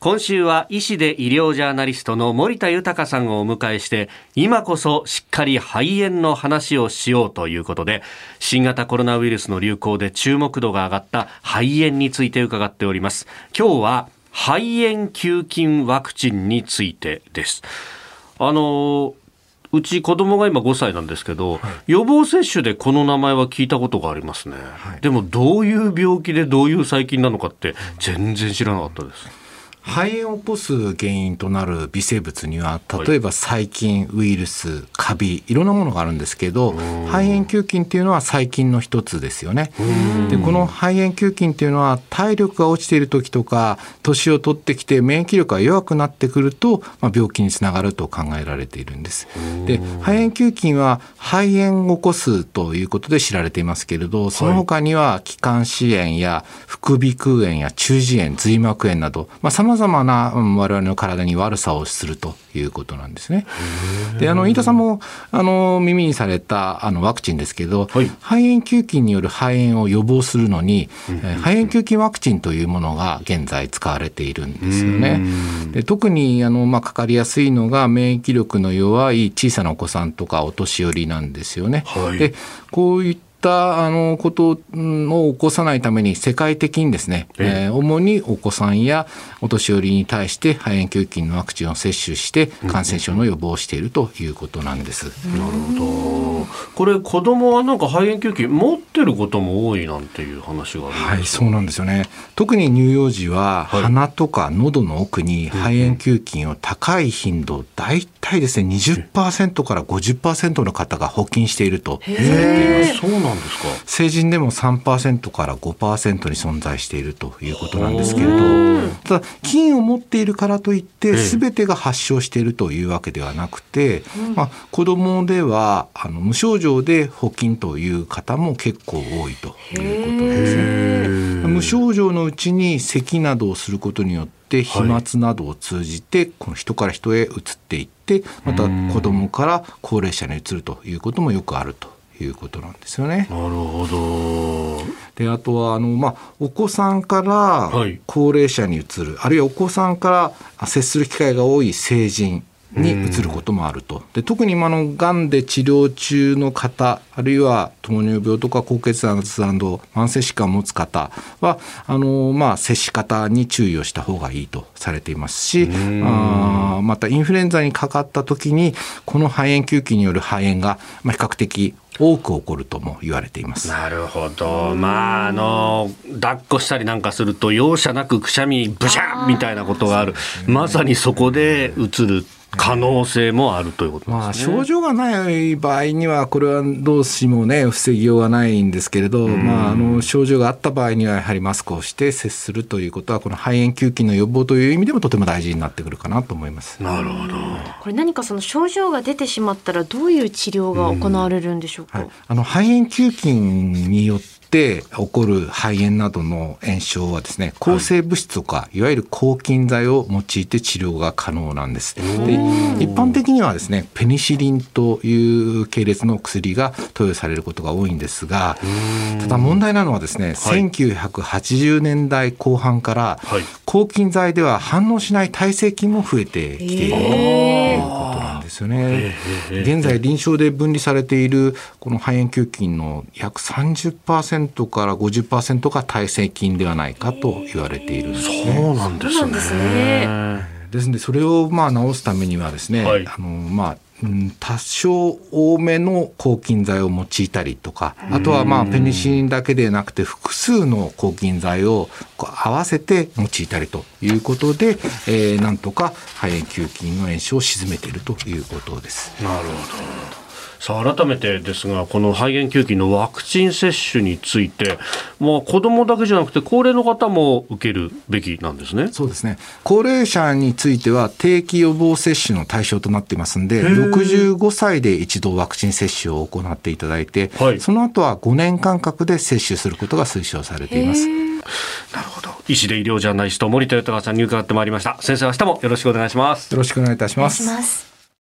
今週は医師で医療ジャーナリストの森田豊さんをお迎えして今こそしっかり肺炎の話をしようということで新型コロナウイルスの流行で注目度が上がった肺炎について伺っております。今日は肺炎球菌ワクチンについてです。あのうち子供が今5歳なんですけど、はい、予防接種でこの名前は聞いたことがありますね、はい、でもどういう病気でどういう細菌なのかって全然知らなかったです肺炎を起こす原因となる微生物には例えば細菌、ウイルスカビいろんなものがあるんですけど肺炎球菌っていうのは細菌の一つですよね。でこの肺炎球菌っていうのは体力が落ちている時とか年を取ってきて免疫力が弱くなってくると、まあ、病気につながると考えられているんです。で肺炎球菌は肺炎を起こすということで知られていますけれどその他には気管支炎や副鼻腔炎や中耳炎髄膜炎など、まあ、様々な我々の体に悪さをするということなんですね。であの飯田さんもあの耳にされたあのワクチンですけど、はい、肺炎球菌による肺炎を予防するのに、肺炎球菌ワクチンというものが現在使われているんですよね。で特にあの、まあ、かかりやすいのが免疫力の弱い小さなお子さんとかお年寄りなんですよね。はい、でこういったったあのことを起こさないために世界的にですね、えー、主にお子さんやお年寄りに対して肺炎球菌のワクチンを接種して感染症の予防をしているということなんです。なるほど。これ子供はなんか肺炎球菌持ってることも多いなんていう話があるはい、そうなんですよね。特に乳幼児は鼻とか喉の奥に肺炎球菌を高い頻度、大体ですね20%から50%の方が補菌していると言われています。そうなんですか。成人でも3%から5%に存在しているということなんですけれどただ菌を持っているからといって全てが発症しているというわけではなくて、まあ、子どもではあの無症状で補菌という方も結構多いということですね。無症状のうちに咳などをすることによって飛沫などを通じてこの人から人へ移っていってまた子どもから高齢者に移るということもよくあるということなんですよね。なるほど。であとはあの、まあ、お子さんから高齢者に移る、はい、あるいはお子さんから接する機会が多い成人に移ることもあると。で特に今のがんで治療中の方あるいは糖尿病とか高血圧慢性疾患を持つ方はあの、まあ、接し方に注意をした方がいいとされていますしあまたインフルエンザにかかった時にこの肺炎球菌による肺炎が、まあ、比較的多く起こるとも言われています。なるほど。まああの抱っこしたりなんかすると容赦なくくしゃみブシャーみたいなことがある。まさにそこでうつる可能性もあるということ、ね、まあ、症状がない場合には、これはどうしもね、防ぎようがないんですけれど、まあ、あの症状があった場合には、やはりマスクをして接するということは、この肺炎球菌の予防という意味でもとても大事になってくるかなと思います。なるほど。これ何かその症状が出てしまったら、どういう治療が行われるんでしょうか？はい、あの肺炎球菌によってって起こる肺炎などの炎症はですね抗生物質とか、はい、いわゆる抗菌剤を用いて治療が可能なんです。で一般的にはですねペニシリンという系列の薬が投与されることが多いんですがただ問題なのはですね、はい、1980年代後半から、抗菌剤では反応しない耐性菌も増えてきているということなんですよね。現在臨床で分離されているこの肺炎球菌の約30% 50%から50%が耐性菌ではないかと言われているんですね。そうなんですね。ですのでそれをまあ治すためにはですね、はい、あのまあ多少多めの抗菌剤を用いたりとかあとはまあペニシリンだけでなくて複数の抗菌剤を合わせて用いたりということで、えー、なんとか肺炎球菌の炎症を鎮めているということです。なるほどさあ改めてですがこの肺炎球菌のワクチン接種について、まあ、子どもだけじゃなくて高齢の方も受けるべきなんですね。そうですね。高齢者については定期予防接種の対象となっていますんで65歳で一度ワクチン接種を行っていただいて、はい、その後は5年間隔で接種することが推奨されています。なるほど。医師で医療ジャーナリスト森田豊さんに伺ってまいりました。先生明日もよろしくお願いします。よろしくお願いいたします